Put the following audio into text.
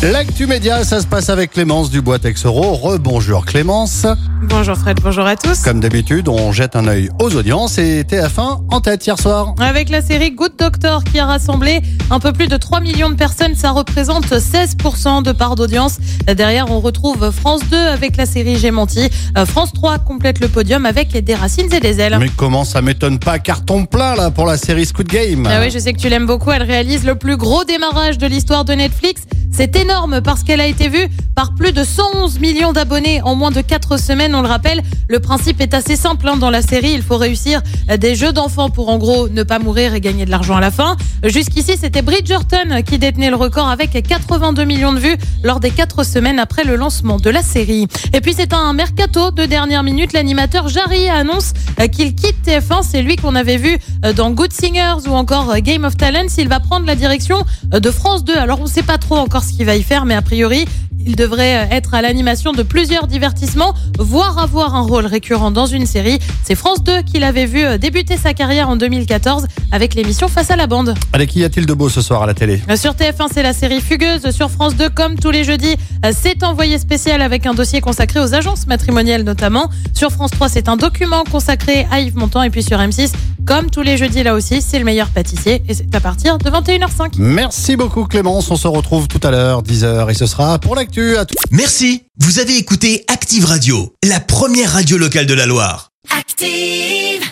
L'actu média, ça se passe avec Clémence Dubois Texoro. Rebonjour Clémence. Bonjour Fred, bonjour à tous. Comme d'habitude, on jette un œil aux audiences et TF1 en tête hier soir. Avec la série Good Doctor qui a rassemblé un peu plus de 3 millions de personnes, ça représente 16% de part d'audience. Derrière, on retrouve France 2 avec la série J'ai menti. Euh, France 3 complète le podium avec des racines et des ailes. Mais comment ça m'étonne pas carton plein là pour la série Squid Game Ah oui, je sais que tu l'aimes beaucoup. Elle réalise le plus gros démarrage de l'histoire de Netflix. C'est énorme parce qu'elle a été vue par plus de 111 millions d'abonnés en moins de 4 semaines. On le rappelle, le principe est assez simple hein, dans la série. Il faut réussir des jeux d'enfants pour en gros ne pas mourir et gagner de l'argent à la fin. Jusqu'ici, c'était Bridgerton qui détenait le record avec 82 millions de vues lors des 4 semaines après le lancement de la série. Et puis c'est un mercato de dernière minute. L'animateur Jarry annonce qu'il quitte TF1. C'est lui qu'on avait vu dans Good Singers ou encore Game of Talents. Il va prendre la direction de France 2. Alors on ne sait pas trop encore ce qu'il va y faire, mais a priori, il devrait être à l'animation de plusieurs divertissements, voire avoir un rôle récurrent dans une série. C'est France 2 qui l'avait vu débuter sa carrière en 2014 avec l'émission Face à la bande. Allez, qu'y a-t-il de beau ce soir à la télé? Sur TF1, c'est la série Fugueuse. Sur France 2, comme tous les jeudis, c'est envoyé spécial avec un dossier consacré aux agences matrimoniales notamment. Sur France 3, c'est un document consacré à Yves Montand. Et puis sur M6, comme tous les jeudis là aussi, c'est le meilleur pâtissier. Et c'est à partir de 21h05. Merci beaucoup Clémence. On se retrouve tout à l'heure, 10h, et ce sera pour l'actu. À tout. Merci, vous avez écouté Active Radio, la première radio locale de la Loire. Active.